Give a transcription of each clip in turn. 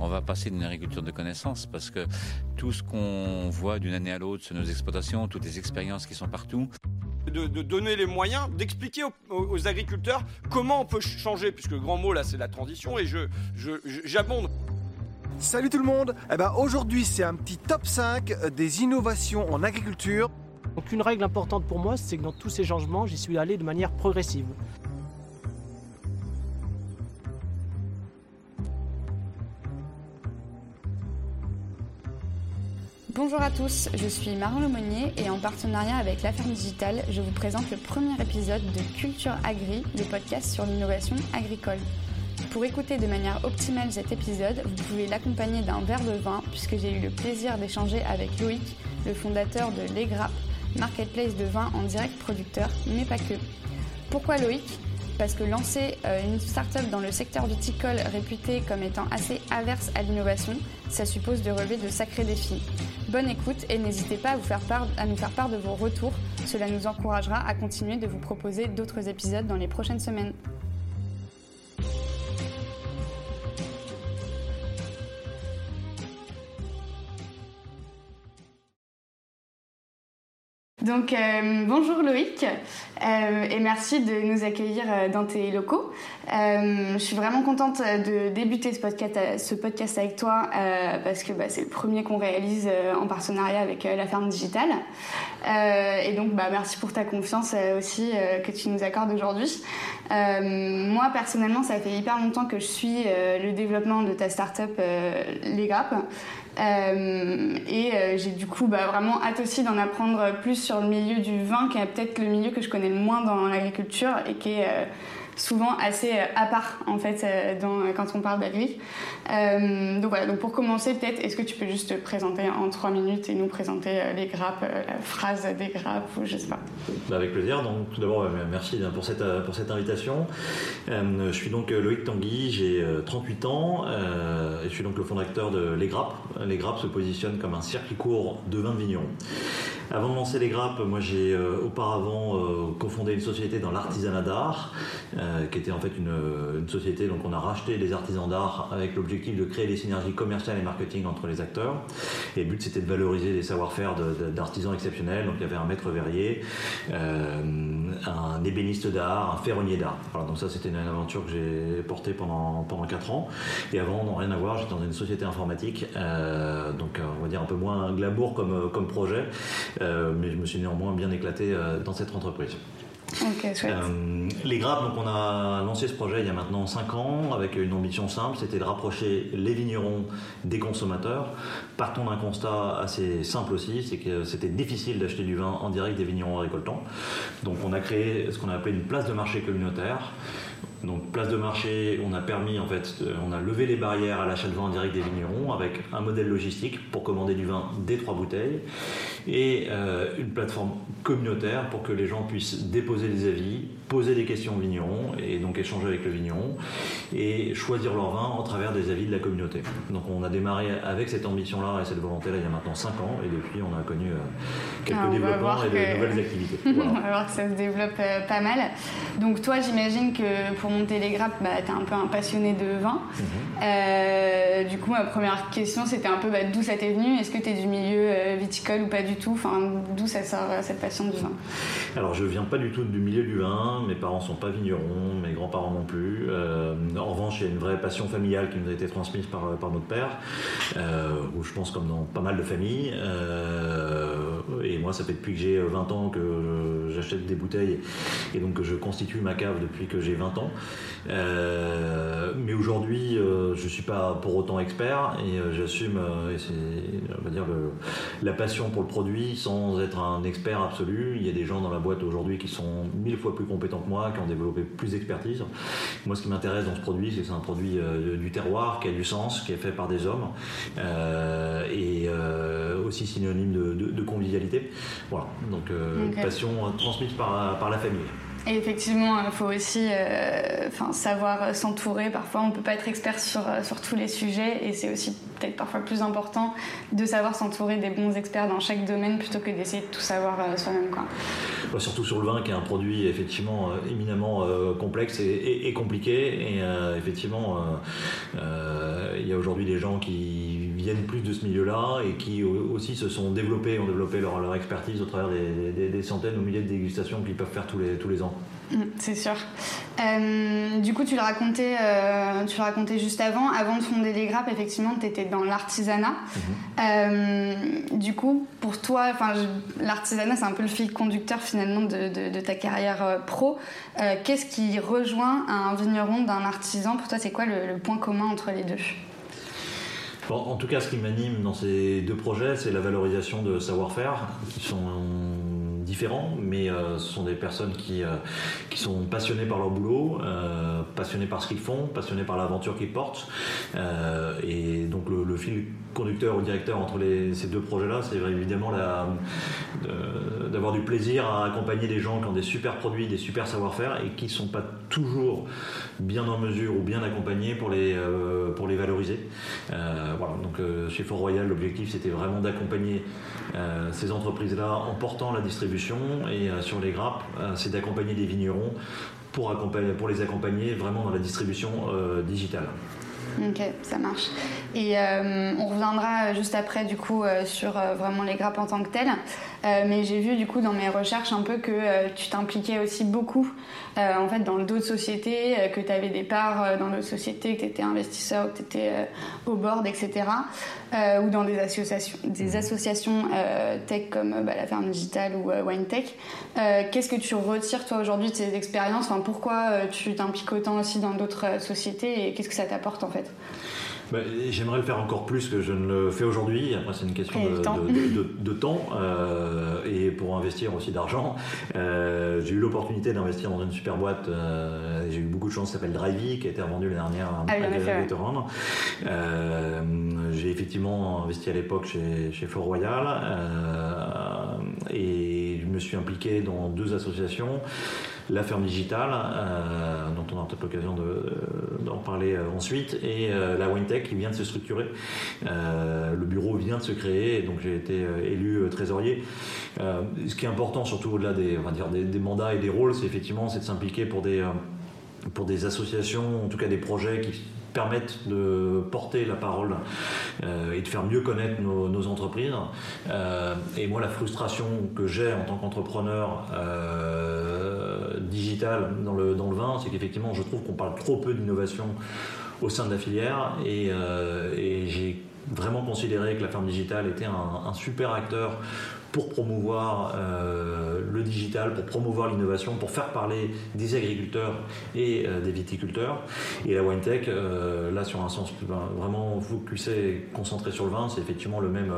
on va passer d'une agriculture de connaissances parce que tout ce qu'on voit d'une année à l'autre sur nos exploitations, toutes les expériences qui sont partout, de, donner les moyens, d'expliquer aux, agriculteurs comment on peut changer, puisque le grand mot là c'est la transition et je j'abonde. Salut tout le monde eh ben, Aujourd'hui c'est un petit top 5 des innovations en agriculture. Donc une règle importante pour moi c'est que dans tous ces changements j'y suis allé de manière progressive. Bonjour à tous, je suis Marin Lemonnier et en partenariat avec La Ferme Digitale, je vous présente le premier épisode de Culture Agri, le podcast sur l'innovation agricole. Pour écouter de manière optimale cet épisode, vous pouvez l'accompagner d'un verre de vin puisque j'ai eu le plaisir d'échanger avec Loïc, le fondateur de Les marketplace de vin en direct producteur, mais pas que. Pourquoi Loïc? Parce que lancer euh, une start-up dans le secteur viticole réputée comme étant assez averse à l'innovation, ça suppose de relever de sacrés défis. Bonne écoute et n'hésitez pas à nous faire part de vos retours, cela nous encouragera à continuer de vous proposer d'autres épisodes dans les prochaines semaines. Donc euh, bonjour Loïc euh, et merci de nous accueillir euh, dans tes locaux. je suis vraiment contente de débuter ce podcast, avec toi parce que bah, c'est le premier qu'on réalise en partenariat avec la ferme digitale. et donc bah, merci pour ta confiance aussi que tu nous accordes aujourd'hui. moi personnellement ça fait hyper longtemps que je suis le développement de ta startup Les Grappes. Euh, et euh, j'ai du coup bah, vraiment hâte aussi d'en apprendre plus sur le milieu du vin, qui est peut-être le milieu que je connais le moins dans l'agriculture et qui est euh, souvent assez euh, à part en fait euh, dans, quand on parle d'agri. Euh, donc voilà, donc pour commencer peut-être, est-ce que tu peux juste te présenter en trois minutes et nous présenter les grappes, la phrase des grappes ou je sais pas. Bah, avec plaisir. Donc tout d'abord merci pour cette, pour cette invitation. je suis donc Loïc Tanguy, j'ai 38 ans et je suis donc le fondateur de Les Grappes. Les Grappes se positionnent comme un circuit court de vin de vigneron. Avant de lancer Les Grappes, moi j'ai auparavant cofondé une société dans l'artisanat d'art euh, qui était en fait une, une, société. Donc on a racheté les artisans d'art avec l'objectif de créer des synergies commerciales et marketing entre les acteurs. Et le but c'était de valoriser les savoir-faire d'artisans exceptionnels. Donc il y avait un maître verrier, euh, un ébéniste d'art, un ferronnier d'art. Voilà, donc ça c'était une aventure que j'ai portée pendant, pendant 4 ans. Et avant, non rien à voir, j'étais dans une société informatique, euh, donc on va dire un peu moins glamour comme, comme projet, mais je me suis néanmoins bien éclaté dans cette entreprise. Euh, les grappes, donc on a lancé ce projet il y a maintenant 5 ans avec une ambition simple, c'était de rapprocher les vignerons des consommateurs. Partons d'un constat assez simple aussi, c'est que c'était difficile d'acheter du vin en direct des vignerons récoltants. Donc on a créé ce qu'on a appelé une place de marché communautaire. Donc place de marché, on a permis en fait, on a levé les barrières à l'achat de vin en direct des vignerons avec un modèle logistique pour commander du vin des trois bouteilles et euh, une plateforme communautaire pour que les gens puissent déposer des avis, poser des questions aux vignerons et donc échanger avec le vigneron et choisir leur vin en travers des avis de la communauté. Donc on a démarré avec cette ambition-là et cette volonté-là il y a maintenant 5 ans et depuis on a connu euh, quelques ah, développements et de nouvelles activités. on va voir que ça se développe euh, pas mal. Donc toi j'imagine que pour monter les grappes, bah, tu es un peu un passionné de vin. Mhm. Euh, du coup ma première question c'était un peu bah, d'où ça t'est venu? Est-ce que tu es du milieu viticole ou pas du tout? Enfin d'où ça sort cette passion du vin? Alors je viens pas du tout du milieu du vin mes parents sont pas vignerons, mes grands-parents non plus. Euh, en revanche, il y a une vraie passion familiale qui nous a été transmise par, notre père, euh, où je pense comme dans pas mal de familles. Euh, et moi, ça fait depuis que j'ai 20 ans que j'achète des bouteilles et donc que je constitue ma cave depuis que j'ai 20 ans. mais aujourd'hui, je ne suis pas pour autant expert et j'assume, dire, la passion pour le produit sans être un expert absolu. Il y a des gens dans la boîte aujourd'hui qui sont mille fois plus compétents que moi, qui ont développé plus d'expertise. Moi, ce qui m'intéresse dans ce produit, c'est que c'est un produit euh, du terroir, qui a du sens, qui est fait par des hommes, euh, et euh, aussi synonyme de, convivialité. Voilà, donc passion transmise par, par la famille. Et effectivement, il faut aussi savoir s'entourer. Parfois, on ne peut pas être expert sur, sur tous les sujets et c'est aussi peut-être parfois plus important de savoir s'entourer des bons experts dans chaque domaine plutôt que d'essayer de tout savoir euh, soi-même. Surtout sur le vin, qui est un produit effectivement euh, éminemment euh, complexe et, compliqué. Et effectivement, il y a aujourd'hui des gens qui viennent plus de ce milieu-là et qui aussi se sont développés, ont développé leur, expertise au travers des, centaines ou milliers de dégustations qu'ils peuvent faire tous les ans. Mm, c'est sûr. Euh, du coup, tu le, racontais, euh, tu le racontais juste avant. Avant de fonder les grappes, effectivement, tu étais dans l'artisanat. Mhm. Euh, du coup, pour toi, l'artisanat, c'est un peu le fil conducteur finalement de, ta carrière pro. Qu'est-ce qui rejoint un vigneron d'un artisan? Pour toi, c'est quoi le, point commun entre les deux? En tout cas, ce qui m'anime dans ces deux projets, c'est la valorisation de savoir-faire qui sont différents, mais euh, ce sont des personnes qui, euh, qui sont passionnées par leur boulot, euh, passionnées par ce qu'ils font, passionnées par l'aventure qu'ils portent. et donc le, fil conducteur ou directeur entre ces deux projets-là, c'est évidemment d'avoir du plaisir à accompagner des gens qui ont des super produits, des super savoir-faire et qui ne sont pas toujours bien en mesure ou bien accompagnés pour les, pour les valoriser. voilà, donc chez Fort Royal, l'objectif c'était vraiment d'accompagner ces entreprises-là en portant la distribution et euh, sur les grappes, euh, c'est d'accompagner des vignerons pour, les accompagner vraiment dans la distribution euh, digitale. Ok, ça marche. Et on reviendra juste après du coup sur vraiment les grappes en tant que telles. Mais j'ai vu du coup dans mes recherches un peu que tu t'impliquais aussi beaucoup euh, en fait, dans d'autres sociétés, euh, que tu avais des parts euh, dans d'autres sociétés, que tu étais investisseur, que tu étais au board, etc. ou dans des associations, des mhm. associations tech comme bah, la ferme digitale ou Wine Tech. Qu'est-ce que tu retires toi aujourd'hui de ces expériences? Enfin, Pourquoi tu t'impliques autant aussi dans d'autres sociétés et qu'est-ce que ça t'apporte en fait? Bah, j'aimerais le faire encore plus que je ne le fais aujourd'hui. Après, c'est une question de, temps, euh, et pour investir aussi d'argent. Euh, j'ai eu l'opportunité d'investir dans une super boîte. Euh, j'ai eu beaucoup de chance. Ça s'appelle Drivey, qui a été revendue l'année dernière à, ah, j'ai effectivement investi à l'époque chez, chez Fort Royal et je me suis impliqué dans deux associations la ferme digitale, euh, dont on aura peut-être l'occasion d'en parler euh, ensuite, et euh, la WineTech qui vient de se structurer. le bureau vient de se créer, donc j'ai été élu trésorier. ce qui est important, surtout au-delà des, mandats et des rôles, c'est effectivement c'est de s'impliquer pour des associations, en tout cas des projets qui permettent de porter la parole euh, et de faire mieux connaître nos, entreprises. Euh, et moi, la frustration que j'ai en tant qu'entrepreneur euh, digital dans le, vin, c'est qu'effectivement, je trouve qu'on parle trop peu d'innovation au sein de la filière et, j'ai vraiment considéré que la ferme digitale était un super acteur pour promouvoir euh, le digital, pour promouvoir l'innovation, pour faire parler des agriculteurs et euh, des viticulteurs. Et la wine tech, euh, là sur un sens ben, vraiment focusé et concentré sur le vin, c'est effectivement le même,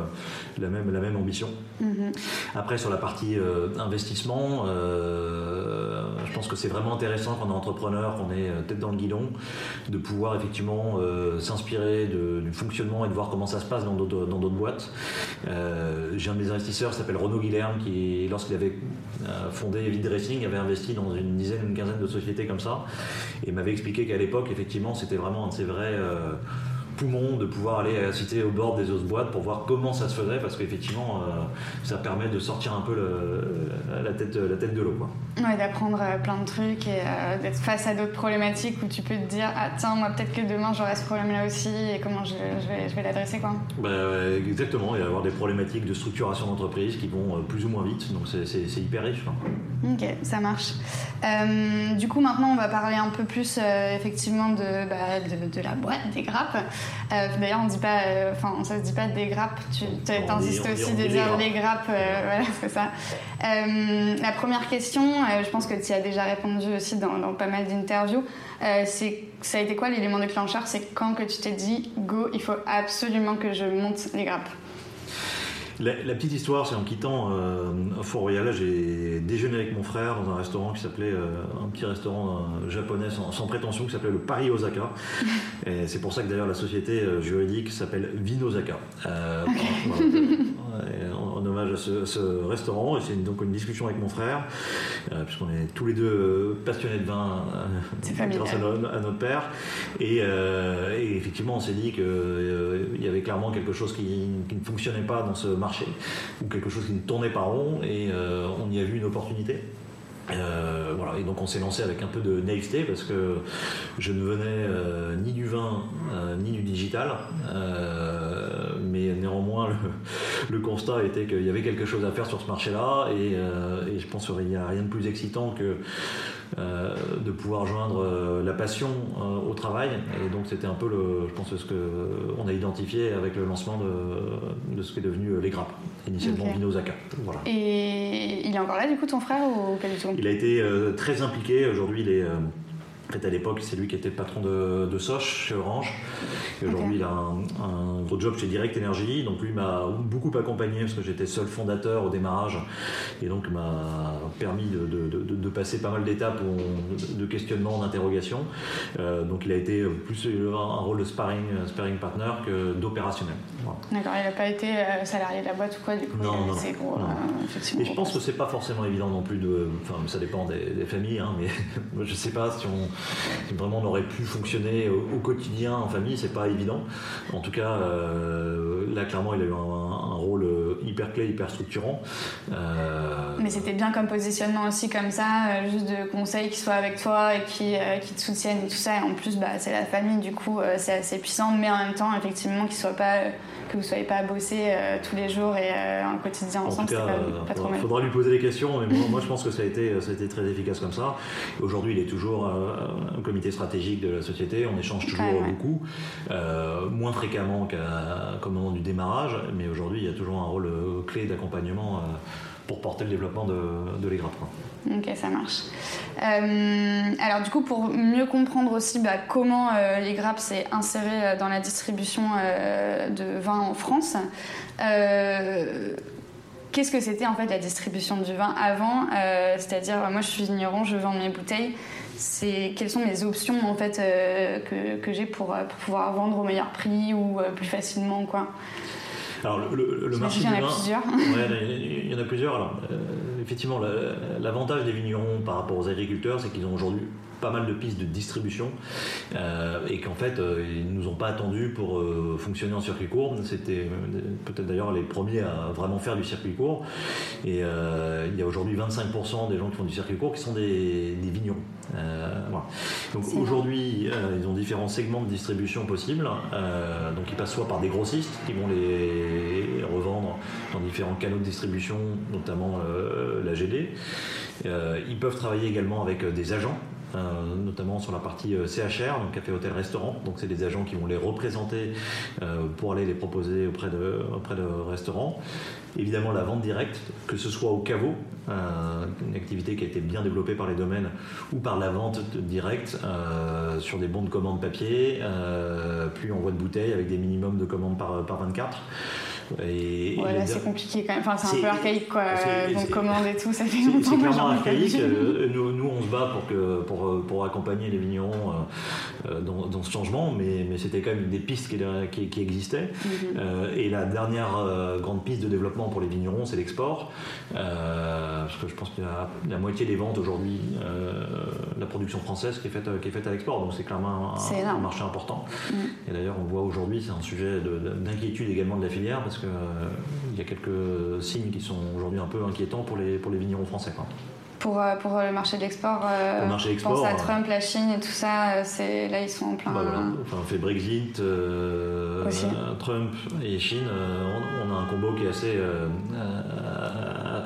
la, même, la même ambition. Mm-hmm. Après sur la partie investissement, je pense que c'est vraiment intéressant quand on est entrepreneur, qu'on est tête dans le guidon, de pouvoir effectivement s'inspirer du fonctionnement et de voir comment ça se passe dans d'autres boîtes. J'ai un de mes investisseurs s'appelle Renaud Guilherme, qui, lorsqu'il avait euh, fondé Vide Racing, avait investi dans une dizaine, une quinzaine de sociétés comme ça, et m'avait expliqué qu'à l'époque, effectivement, c'était vraiment un de ses vrais euh, de pouvoir aller citer au bord des autres boîtes pour voir comment ça se faisait, parce qu'effectivement, euh, ça permet de sortir un peu la, tête, la tête de l'eau. Ouais, d'apprendre plein de trucs et d'être face à d'autres problématiques où tu peux te dire Ah, tiens, moi, peut-être que demain, j'aurai ce problème-là aussi et comment je, vais, je vais l'adresser, quoi. Bah, exactement, il va y avoir des problématiques de structuration d'entreprise qui vont plus ou moins vite, donc c'est hyper riche. Ok, ça marche. Euh, du coup, maintenant, on va parler un peu plus euh, effectivement de, bah, de, la boîte, des grappes. Euh, d'ailleurs, on dit pas, enfin, ça se dit pas des grappes. Tu insistes aussi de dire les grappes. voilà, c'est ça. la première question, je pense que tu y as déjà répondu aussi dans, dans pas mal d'interviews. c'est ça a été quoi l'élément déclencheur? C'est quand que tu t'es dit go, il faut absolument que je monte les grappes. La, petite histoire, c'est en quittant euh, Fort Royal, j'ai déjeuné avec mon frère dans un restaurant qui s'appelait, euh, un petit restaurant euh, japonais sans, prétention, qui s'appelait le Paris Osaka. Et c'est pour ça que d'ailleurs la société juridique s'appelle Vinosaka. en, hommage à ce, restaurant et c'est donc une discussion avec mon frère, puisqu'on est tous les deux passionnés de vin grâce à, notre père. Et, effectivement, on s'est dit qu'il y avait clairement quelque chose qui, qui, ne fonctionnait pas dans ce marché, ou quelque chose qui ne tournait pas rond, et on y a vu une opportunité. Euh, voilà, et donc on s'est lancé avec un peu de naïveté parce que je ne venais euh, ni du vin euh, ni du digital, mais néanmoins le, constat était qu'il y avait quelque chose à faire sur ce marché-là et, et je pense qu'il n'y a rien de plus excitant que euh, de pouvoir joindre euh, la passion euh, au travail. Et donc c'était un peu, le, je pense, ce qu'on a identifié avec le lancement de, ce qui est devenu les grappes, initialement okay. Vinosaka. Voilà. Et il est encore là, du coup, ton frère ou Il a été très impliqué. Aujourd'hui, il est fait, à l'époque, c'est lui qui était patron de, de Soch chez Orange. Et aujourd'hui, il a un, gros job chez Direct Energy. Donc, lui m'a beaucoup accompagné parce que j'étais seul fondateur au démarrage. Et donc, m'a permis de, passer pas mal d'étapes de questionnement, d'interrogation. Euh, donc, il a été plus un rôle de sparring, sparring partner que d'opérationnel. D'accord, il n'a pas été euh, salarié de la boîte ou quoi, du coup, non, non, gros, euh, Et je pense que c'est pas forcément évident non plus de. Enfin, ça dépend des, familles, hein, mais je sais pas si on vraiment on aurait pu fonctionner au, quotidien en famille, c'est pas évident. En tout cas, euh, là clairement, il a eu un, rôle hyper clé, hyper structurant. Euh, Mais c'était bien comme positionnement aussi comme ça, euh, juste de conseils qui soient avec toi et qui, qui te soutiennent et tout ça. Et en plus, bah, c'est la famille, du coup, c'est assez puissant. Mais en même temps, effectivement, qu'il soit pas que vous ne soyez pas à bosser euh, tous les jours et euh, un quotidien ensemble, c'est pas, trop mal. Il faudra lui poser des questions, mais moi, je pense que ça a été, ça a été très efficace comme ça. Aujourd'hui, il est toujours euh, un comité stratégique de la société, on échange toujours beaucoup, moins fréquemment qu'au moment du démarrage, mais aujourd'hui, il y a toujours un rôle clé d'accompagnement pour porter le développement de, de. Ok, ça marche. Euh, alors du coup, pour mieux comprendre aussi bah, comment euh, les grappes s'est inséré euh, dans la distribution de vin en France, qu'est-ce que c'était en fait la distribution du vin avant C'est-à-dire, moi je suis vigneron, je vends mes bouteilles. C'est quelles sont mes options en fait que, que j'ai pour, pour, pouvoir vendre au meilleur prix ou plus facilement quoi? Alors, le, marché du vin. Il y en a plusieurs. il y en a plusieurs. Alors, euh, effectivement, l'avantage des vignerons par rapport aux agriculteurs, c'est qu'ils ont aujourd'hui pas mal de pistes de distribution euh, et qu'en fait euh, ils nous ont pas attendu pour euh, fonctionner en circuit court. C'était peut-être d'ailleurs les premiers à vraiment faire du circuit court. Et il y a aujourd'hui 25% des gens qui font du circuit court qui sont des, des vignerons. Voilà. Donc aujourd'hui ils ont différents segments de distribution possibles. donc ils passent soit par des grossistes qui vont les revendre dans différents canaux de distribution, notamment la GD. ils peuvent travailler également avec des agents euh, notamment sur la partie euh, CHR, donc café, hôtel, restaurant. Donc c'est des agents qui vont les représenter euh, pour aller les proposer auprès de, auprès de restaurants. Évidemment la vente directe, que ce soit au caveau, une activité qui a été bien développée par les domaines, ou par la vente directe sur des bons de commande papier, puis en voie de bouteille avec des minimums de commandes par, par 24. Et, ouais, c'est compliqué quand même. Enfin, c'est un peu archaïque, quoi. Donc, commande et tout, ça fait longtemps C'est clairement archaïque. Euh, nous, nous, on se bat pour, que, pour, pour accompagner les vignerons euh, euh, dans, dans, ce changement, mais, mais c'était quand même des pistes qui, qui, existaient. Mhm. et la dernière grande piste de développement pour les vignerons, c'est l'export. parce que je pense qu'il y a la moitié des ventes aujourd'hui, la production française qui est faite, qui est faite à l'export. Donc, c'est clairement un, marché important. Mhm. Et d'ailleurs, on voit aujourd'hui, c'est un sujet d'inquiétude également de la filière, parce qu'il euh, y a quelques signes qui sont aujourd'hui un peu inquiétants pour les, pour les vignerons français. Pour, euh, pour, le marché de l'export, euh, pense à Trump, la Chine et tout ça, c'est là ils sont en plein. Bah enfin, on fait Brexit, Trump et Chine, on, a un combo qui est assez,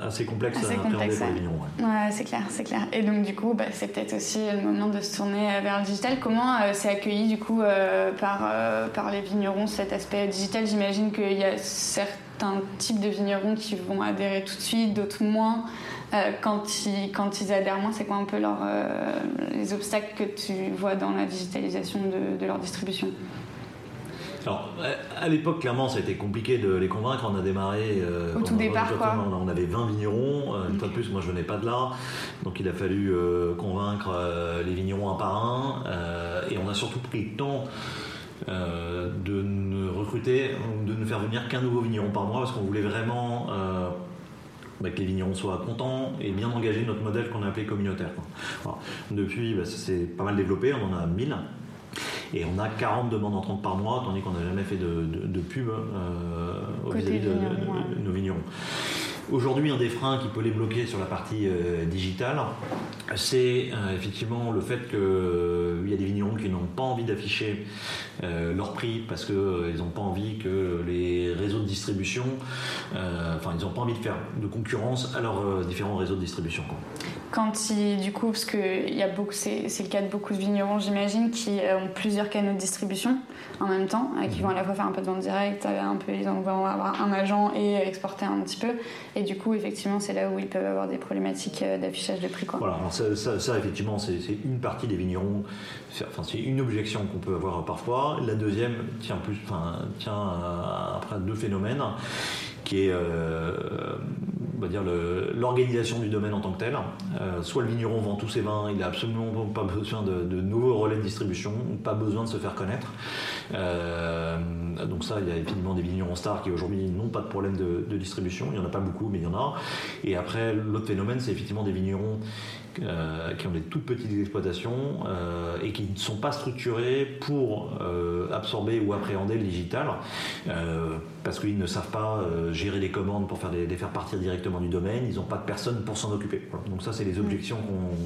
assez complexe assez à complexe, pour les vignerons. Ouais, c'est clair, c'est clair. Et donc du coup, bah, c'est peut-être aussi le moment de se tourner vers le digital. Comment c'est accueilli du coup par, par les vignerons cet aspect digital? J'imagine qu'il y a certains types de vignerons qui vont adhérer tout de suite, d'autres moins. Euh, quand, ils, quand ils adhèrent moins, c'est quoi un peu leur, euh, les obstacles que tu vois dans la digitalisation de, de leur distribution? Alors, à l'époque, clairement, ça a été compliqué de les convaincre. On a démarré. Euh, Au tout départ, quoi. On avait 20 vignerons. une fois de plus, moi, je venais pas de là. Donc, il a fallu convaincre les vignerons un par un. et on a surtout pris le temps de ne recruter, de ne faire venir qu'un nouveau vigneron par mois parce qu'on voulait vraiment bah, que les vignerons soient contents et bien engagés notre modèle qu'on a appelé communautaire. Depuis, bah, ça s'est pas mal développé, on en a 1000. Et on a 40 demandes entrantes par mois, tandis qu'on n'a jamais fait de, pub vis-à-vis de, nos vignerons. Aujourd'hui, un des freins qui peut les bloquer sur la partie euh, digitale, c'est euh, effectivement le fait qu'il euh, y a des vignerons qui n'ont pas envie d'afficher leur prix parce qu'ils n'ont pas envie que les réseaux de distribution, enfin, ils n'ont pas envie de faire de concurrence à leurs différents réseaux de distribution. Quand ils, du coup, parce que y a beaucoup, c'est, le cas de beaucoup de vignerons, j'imagine, qui ont plusieurs canaux de distribution en même temps, qui vont à la fois faire un peu de vente directe, un peu, ils vont avoir un agent et exporter un petit peu. Et du coup, effectivement, c'est là où ils peuvent avoir des problématiques euh, d'affichage de prix. Quoi. Voilà, ça, effectivement, c'est une partie des vignerons, enfin, c'est une objection qu'on peut avoir parfois. La deuxième tient, plus, enfin, tient après deux phénomènes qui est euh, on va dire l'organisation du domaine en tant que tel. Euh, soit le vigneron vend tous ses vins, il n'a absolument pas besoin de, nouveaux relais de distribution, pas besoin de se faire connaître. Euh, donc ça, il y a évidemment des vignerons stars qui aujourd'hui n'ont pas de problème de, distribution, il n'y en a pas beaucoup, mais il y en a. Et après, l'autre phénomène, c'est effectivement des vignerons euh, qui ont des toutes petites exploitations euh, et qui ne sont pas structurés pour euh, absorber ou appréhender le digital parce qu'ils ne savent pas gérer les commandes pour faire les, faire partir directement du domaine, ils n'ont pas de personne pour s'en occuper. Donc ça, c'est les objections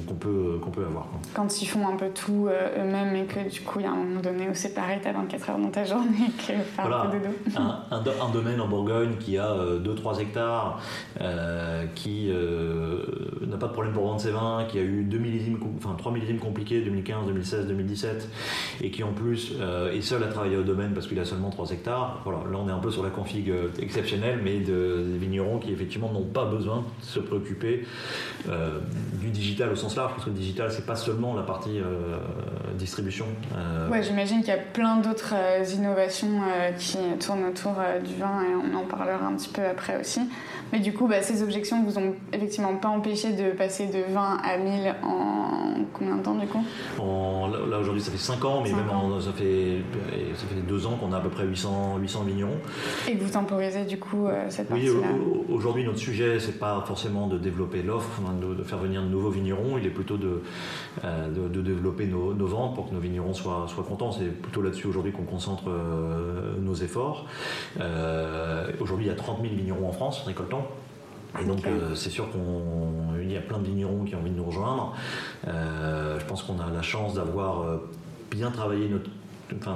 qu'on peut, qu'on peut avoir. Quand ils font un peu tout eux-mêmes et que du coup, il y a un moment donné où c'est pareil, tu as 24 heures dans ta journée que faire un peu de dos. Un, domaine en Bourgogne qui a 2-3 hectares, qui n'a pas de problème pour vendre ses vins, qui a eu deux millésimes, enfin, 3 millésimes compliqués, 2015, 2016, 2017, et qui en plus euh, est seul à travailler au domaine parce qu'il a seulement 3 hectares. Voilà, là on est un peu sur la config euh, exceptionnelle, mais de, des vignerons qui effectivement n'ont pas besoin de se préoccuper euh, du digital au sens large, parce que le digital c'est pas seulement la partie distribution. Ouais, j'imagine qu'il y a plein d'autres innovations qui tournent autour du vin et on en parlera un petit peu après aussi. Mais du coup, bah, ces objections vous ont effectivement pas empêché de passer de 20 à 1000 en combien de temps du coup? Là aujourd'hui ça fait 5 ans, mais même ça, fait, ça fait 2 ans qu'on a à peu près 800, 800 millions. Et que vous temporisez du coup euh, cette partie-là? Oui, aujourd'hui notre sujet c'est pas forcément de développer l'offre, de, faire venir de nouveaux vignerons, il est plutôt de, euh, de, développer nos, ventes pour que nos vignerons soient, soient contents. C'est plutôt là-dessus aujourd'hui qu'on concentre euh, nos efforts. aujourd'hui il y a 30 000 vignerons en France récoltants. Et donc euh, c'est sûr qu'il y a plein de vignerons qui ont envie de nous rejoindre. Euh, je pense qu'on a la chance d'avoir euh, bien travaillé notre,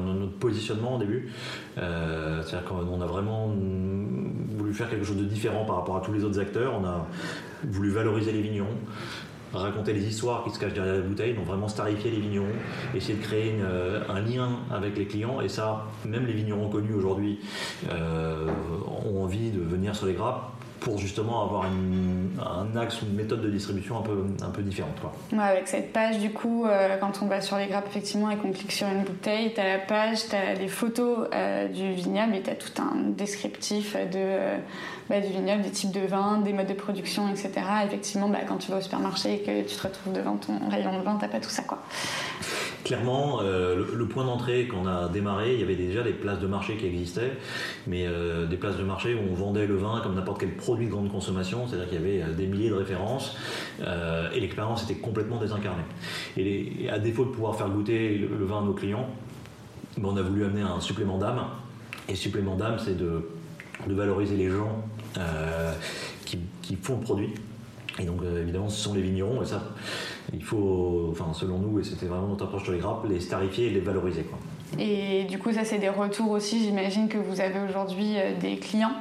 notre positionnement au début. C'est-à-dire qu'on a vraiment voulu faire quelque chose de différent par rapport à tous les autres acteurs. On a voulu valoriser les vignerons, raconter les histoires qui se cachent derrière la bouteille, donc vraiment starifier les vignerons, essayer de créer un lien avec les clients. Et ça, même les vignerons connus aujourd'hui ont envie de venir sur les grappes pour justement avoir un axe ou une méthode de distribution un peu, un peu différente. Quoi. avec cette page, du coup, euh, quand on va sur les grappes effectivement et qu'on clique sur une bouteille, tu as la page, tu as les photos euh, du vignoble et tu as tout un descriptif de, euh, bah, du vignoble, des types de vins, des modes de production, etc. Effectivement, bah, quand tu vas au supermarché et que tu te retrouves devant ton rayon de vin, tu pas tout ça. Quoi. Clairement, le, point d'entrée, quand on a démarré, il y avait déjà des places de marché qui existaient, mais des places de marché où on vendait le vin comme n'importe quel produit de grande consommation, c'est-à-dire qu'il y avait euh, des milliers de références euh, et l'expérience était complètement désincarnée. Et, à défaut de pouvoir faire goûter le, vin à nos clients, ben, on a voulu amener un supplément d'âme. Et supplément d'âme, c'est de, valoriser les gens euh, qui, font le produit. Et donc évidemment, ce sont les vignerons, et ça, il faut, enfin selon nous, et c'était vraiment notre approche sur les grappes, les starifier et les valoriser. Quoi. Et du coup, ça c'est des retours aussi. J'imagine que vous avez aujourd'hui des clients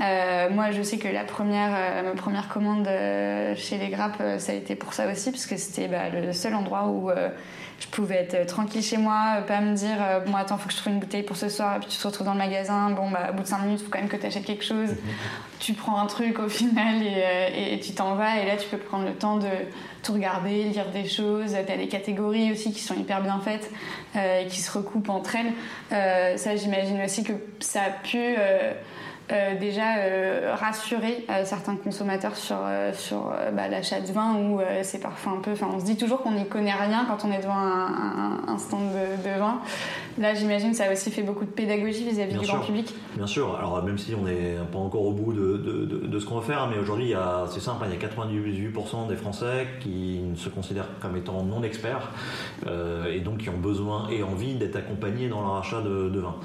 euh, moi, je sais que la première, euh, ma première commande euh, chez les grappes, ça a été pour ça aussi, parce que c'était bah, le seul endroit où je pouvais être tranquille chez moi, pas me dire bon attends faut que je trouve une bouteille pour ce soir et puis tu te retrouves dans le magasin, bon bah au bout de 5 minutes faut quand même que tu achètes quelque chose, mhm. tu prends un truc au final et, tu t'en vas et là tu peux prendre le temps de tout regarder, lire des choses, tu as des catégories aussi qui sont hyper bien faites et qui se recoupent entre elles, ça j'imagine aussi que ça a pu euh, déjà euh, rassurer euh, certains consommateurs sur, sur bah, l'achat de vin où c'est parfois un peu. Enfin, on se dit toujours qu'on n'y connaît rien quand on est devant un, stand de, vin. Là, j'imagine que ça a aussi fait beaucoup de pédagogie vis-à-vis du sûr. grand public. Bien sûr, alors même si on n'est pas encore au bout de, de- de- ce qu'on veut faire, mais aujourd'hui, c'est simple, hein, il y a 98% des Français qui se considèrent comme étant non experts euh, et donc qui ont besoin et envie d'être accompagnés dans leur achat de, vin.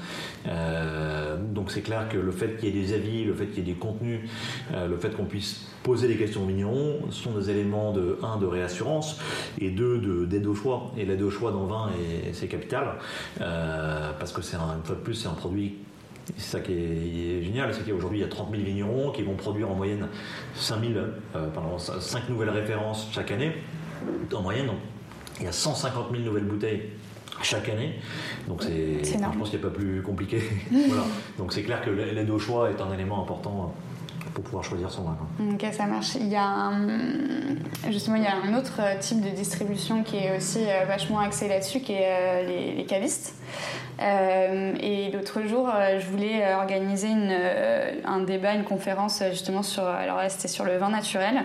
Euh, donc c'est clair que le fait qu'il y ait des avis, le fait qu'il y ait des contenus, euh, le fait qu'on puisse poser des questions aux vignerons sont des éléments de un de réassurance et deux de d'aide au choix. Et l'aide au choix dans le vin, est- c'est capital euh, parce que c'est un, une fois de plus c'est un produit c'est ça qui est, génial, c'est qu'aujourd'hui il y a 30 000 vignerons qui vont produire en moyenne 5 000, euh, pardon, 5 nouvelles références chaque année. En moyenne, il y a 150 000 nouvelles bouteilles chaque année. Donc c'est, je pense qu'il n'y a pas plus compliqué. voilà. Donc c'est clair que l'aide au choix est un élément important pouvoir choisir son vin. quoi. Ok, ça marche. Il y a un- justement il y a un autre euh, type de distribution qui est aussi euh, vachement axé là-dessus, qui est euh, les, cavistes. Et l'autre jour, je voulais organiser une, un débat, une conférence justement sur. Alors là, c'était sur le vin naturel,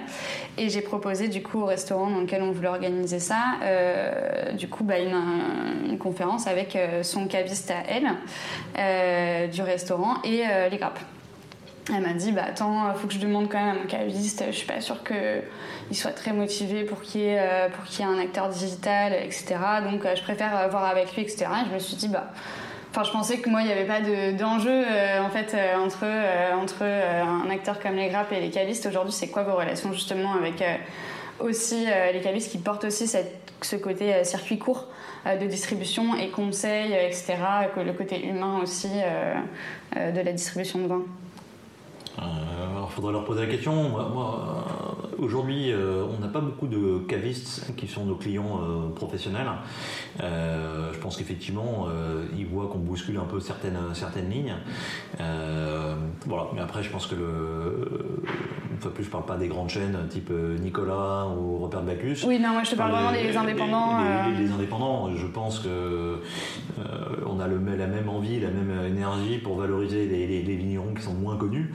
et j'ai proposé du coup au restaurant dans lequel on voulait organiser ça, du coup bah, une, conférence avec son caviste à elle du restaurant et les grappes. Elle m'a dit, bah attends, faut que je demande quand même à mon caviste, je suis pas sûre qu'il soit très motivé pour qu'il y, ait, euh, un acteur digital, etc. Donc euh, je préfère euh, voir avec lui, etc. Et je me suis dit, bah. Enfin, je pensais que moi, il n'y avait pas de- d'enjeu euh, en fait entre, entre un acteur comme les grappes et les cavistes. Aujourd'hui, c'est quoi vos relations justement avec aussi les cavistes qui portent aussi ce côté circuit court de distribution et conseils, euh, etc. Le côté humain aussi de la distribution de vin? Euh, alors, il faudrait leur poser la question. Moi, moi, euh, aujourd'hui, euh, on n'a pas beaucoup de cavistes qui sont nos clients professionnels. Je pense qu'effectivement, ils voient qu'on bouscule un peu certaines, certaines lignes. Voilà. Mais après, je pense que le. Une fois de plus, je parle pas des grandes chaînes type Nicolas ou Robert Bacchus. Oui, non, moi je te parle vraiment des indépendants. Les, les- les indépendants, je pense que la même envie, la même énergie pour valoriser les, les- les vignerons qui sont moins connus.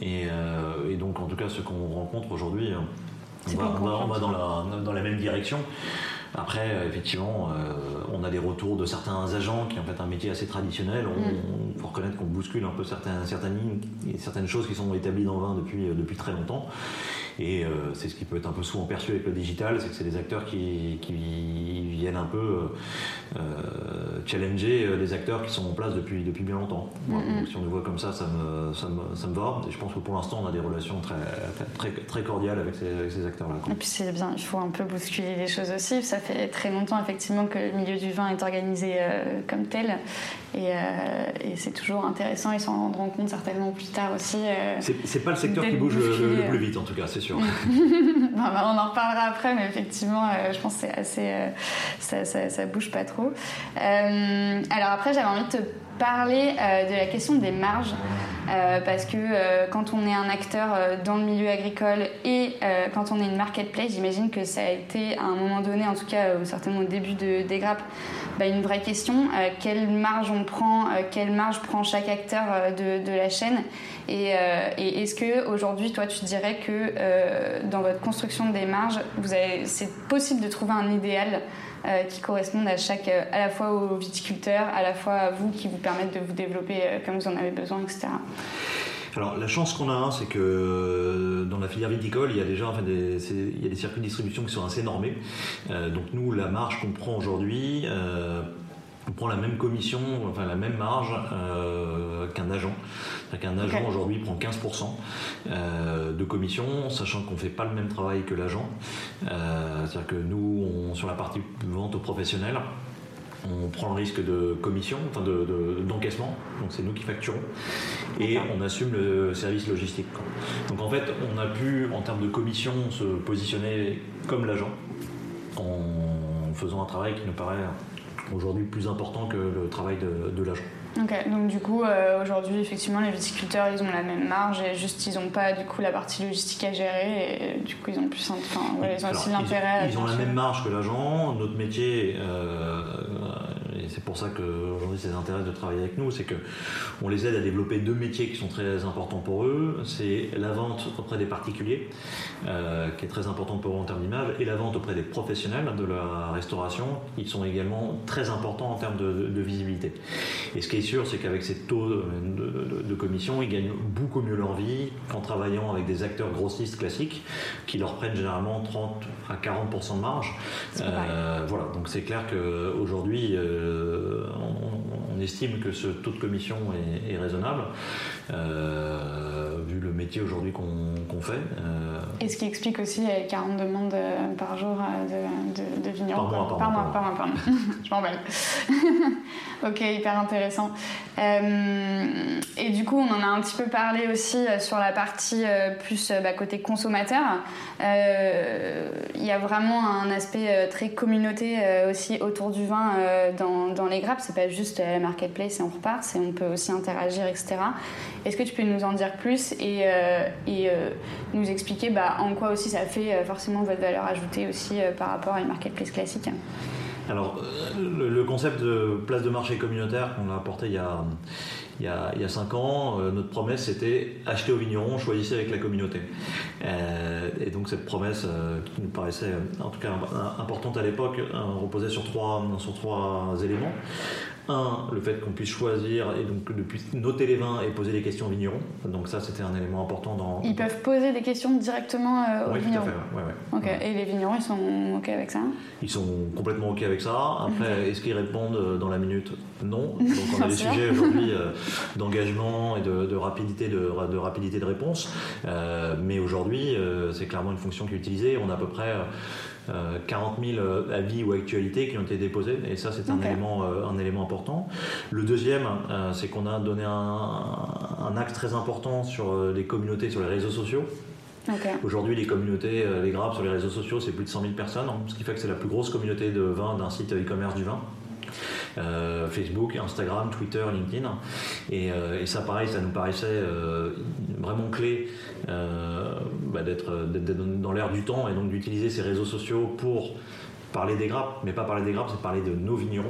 Et, euh, et donc, en tout cas, ceux qu'on rencontre aujourd'hui, euh, on va, pas on va- on va confiance. dans, la, dans la même direction. Après, euh, effectivement, euh, on a des retours de certains agents qui ont fait un métier assez traditionnel. Mm. On, on faut reconnaître qu'on bouscule un peu certaines, certaines lignes et certaines choses qui sont établies dans le vin depuis, euh, depuis très longtemps. Et euh, c'est ce qui peut être un peu souvent perçu avec le digital, c'est que c'est des acteurs qui, qui viennent un peu euh, challenger les acteurs qui sont en place depuis, depuis bien longtemps. Si on le voit comme ça, ça me, ça me, ça me va. Et je pense que pour l'instant, on a des relations très, très, très cordiales avec ces, acteurs-là. Et puis c'est bien, il faut un peu bousculer les choses aussi. Ça fait très longtemps effectivement que le milieu du vin est organisé euh, comme tel. Et, euh, et c'est toujours intéressant, ils s'en rendront compte certainement plus tard aussi. euh. C'est pas le secteur qui bouge le, plus vite, en tout cas, c'est sûr. Bon, bah, on en reparlera après, mais effectivement, je pense que c'est assez, ça, ça, ça bouge pas trop. Alors après, j'avais envie de te parler de la question des marges, euh, parce que euh, quand on est un acteur euh, dans le milieu agricole et quand on est une marketplace, j'imagine que ça a été à un moment donné, en tout cas certainement au début de, des grappes, bah, une vraie question. Quelle marge on prend, quelle marge prend chaque acteur de, la chaîne? Et, est-ce que aujourd'hui, toi, tu dirais que dans votre construction des marges, c'est possible de trouver un idéal qui corresponde à chaque, à la fois aux viticulteurs, à la fois à vous, qui vous permettent de vous développer comme vous en avez besoin, etc. Alors la chance qu'on a, hein, c'est que euh, dans la filière viticole, il y a déjà enfin, des, il y a des circuits de distribution qui sont assez normés. Euh, donc nous, la marge qu'on prend aujourd'hui, euh, on prend la même commission, enfin la même marge qu'un agent. C'est-à-dire qu'un agent aujourd'hui prend 15% euh, de commission, sachant qu'on ne fait pas le même travail que l'agent. C'est-à-dire que nous, on- sur la partie vente aux professionnels, on prend le risque de commission, enfin de- de- d'encaissement, donc c'est nous qui facturons, et on assume le service logistique. Donc en fait, on a pu, en termes de commission, se positionner comme l'agent, en faisant un travail qui nous paraît aujourd'hui plus important que le travail de, de l'agent. Ok, donc du coup, euh, aujourd'hui, effectivement, les viticulteurs, ils ont la même marge et juste, ils n'ont pas du coup la partie logistique à gérer et du coup, ils ont plus, enfin, ils ont Alors, aussi l'intérêt. à Ils, ils ont la même marge que l'agent. Notre métier euh, et c'est pour ça qu'aujourd'hui ça les intéresse de travailler avec nous, c'est qu'on les aide à développer deux métiers qui sont très importants pour eux. C'est la vente auprès des particuliers, euh, qui est très importante pour eux en termes d'image, et la vente auprès des professionnels de la restauration, qui sont également très importants en termes de, visibilité. Et ce qui est sûr, c'est qu'avec ces taux de, commission, ils gagnent beaucoup mieux leur vie qu'en travaillant avec des acteurs grossistes classiques qui leur prennent généralement 30 à 40% de marge. Euh, voilà, donc c'est clair qu'aujourd'hui, euh, euh, on, estime que ce taux de commission est, raisonnable, euh, vu le métier aujourd'hui qu'on fait. Euh. Et ce qui explique aussi les 40 demandes par jour de, de, vignerons. Par mois, par, mois, par mois, pardon. Je m'embête. ok, hyper intéressant. et du coup, on en a un petit peu parlé aussi sur la partie plus bah, côté consommateur. Il y a vraiment un aspect très communauté aussi autour du vin dans, dans, les grappes. C'est pas juste la marketplace et on repart, c'est on peut aussi interagir, etc. Est-ce que tu peux nous en dire plus et, euh, et euh, nous expliquer bah, en quoi aussi ça fait euh, forcément votre valeur ajoutée aussi par rapport à une marketplace classique? Alors, le, concept de place de marché communautaire qu'on a apporté il y a, il cinq ans, notre promesse c'était acheter au vigneron, choisissez avec la communauté. et donc cette promesse qui nous paraissait en tout cas importante à l'époque reposait sur trois éléments un, le fait qu'on puisse choisir et donc de puisse noter les vins et poser des questions aux vignerons. Donc ça, c'était un élément important dans. Ils peuvent poser des questions directement euh, aux oui, vignerons. Tout à fait. Et les vignerons, ils sont ok avec ça Ils sont complètement ok avec ça. Après, est-ce qu'ils répondent euh, dans la minute? Non. Donc on a des sujets aujourd'hui euh, d'engagement et de, rapidité de, de, rapidité de réponse. mais aujourd'hui, c'est clairement une fonction qui est utilisée. On a à peu près 40 000 avis ou actualités qui ont été déposés. Et ça, c'est un, élément, un élément important le deuxième, euh, c'est qu'on a donné un, axe très important sur euh, les communautés, sur les réseaux sociaux. Aujourd'hui, les communautés, euh, les grappes sur les réseaux sociaux, c'est plus de 100 000 personnes, ce qui fait que c'est la plus grosse communauté de vin d'un site e-commerce du vin. Facebook, Instagram, Twitter, LinkedIn. Et, ça, pareil, ça nous paraissait vraiment clé bah, d'être dans l'air du temps et donc d'utiliser ces réseaux sociaux pour parler des grappes, mais pas parler des grappes, c'est parler de nos vignerons.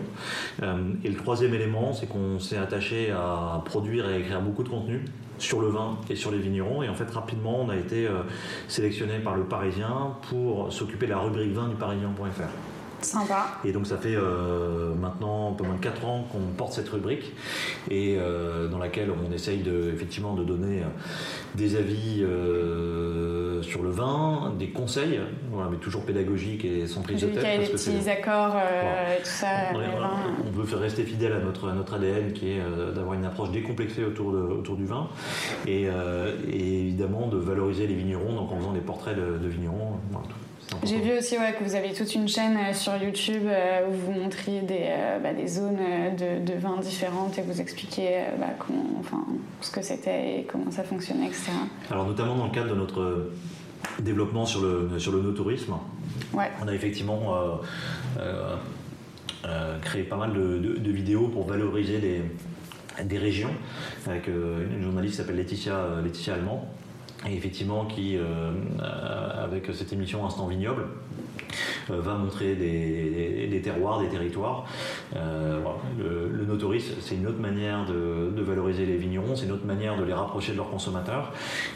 Euh, et le troisième élément, c'est qu'on s'est attaché à produire et à écrire beaucoup de contenu sur le vin et sur les vignerons. Et en fait, rapidement, on a été euh, sélectionné par le Parisien pour s'occuper de la rubrique vin du parisien.fr. Sympa. Et donc ça fait euh, maintenant un peu moins de 4 ans qu'on porte cette rubrique et euh, dans laquelle on essaye de, effectivement de donner euh, des avis sur le vin, des conseils, mais toujours pédagogiques et sans prise de tête. Il y a des petits accords tout ça. On, veut faire rester fidèle à notre, notre ADN qui est d'avoir une approche décomplexée autour, de, autour du vin et, évidemment de valoriser les vignerons donc en faisant des portraits de, vignerons. J'ai vu aussi ouais, que vous avez toute une chaîne euh, sur YouTube euh, où vous montriez des, euh, bah, des zones de, vins différentes et vous expliquiez bah, comment, enfin, ce que c'était et comment ça fonctionnait, etc. Alors notamment dans le cadre de notre développement sur le, sur le no-tourisme, ouais. on a effectivement créé pas mal de, vidéos pour valoriser des, des régions avec une journaliste qui s'appelle Laetitia, Laetitia Allemand et effectivement qui, euh, euh, avec cette émission Instant Vignoble, euh, va montrer des, terroirs, des territoires. le, le no-tourisme, c'est une autre manière de, valoriser les vignerons, c'est une autre manière de les rapprocher de leurs consommateurs.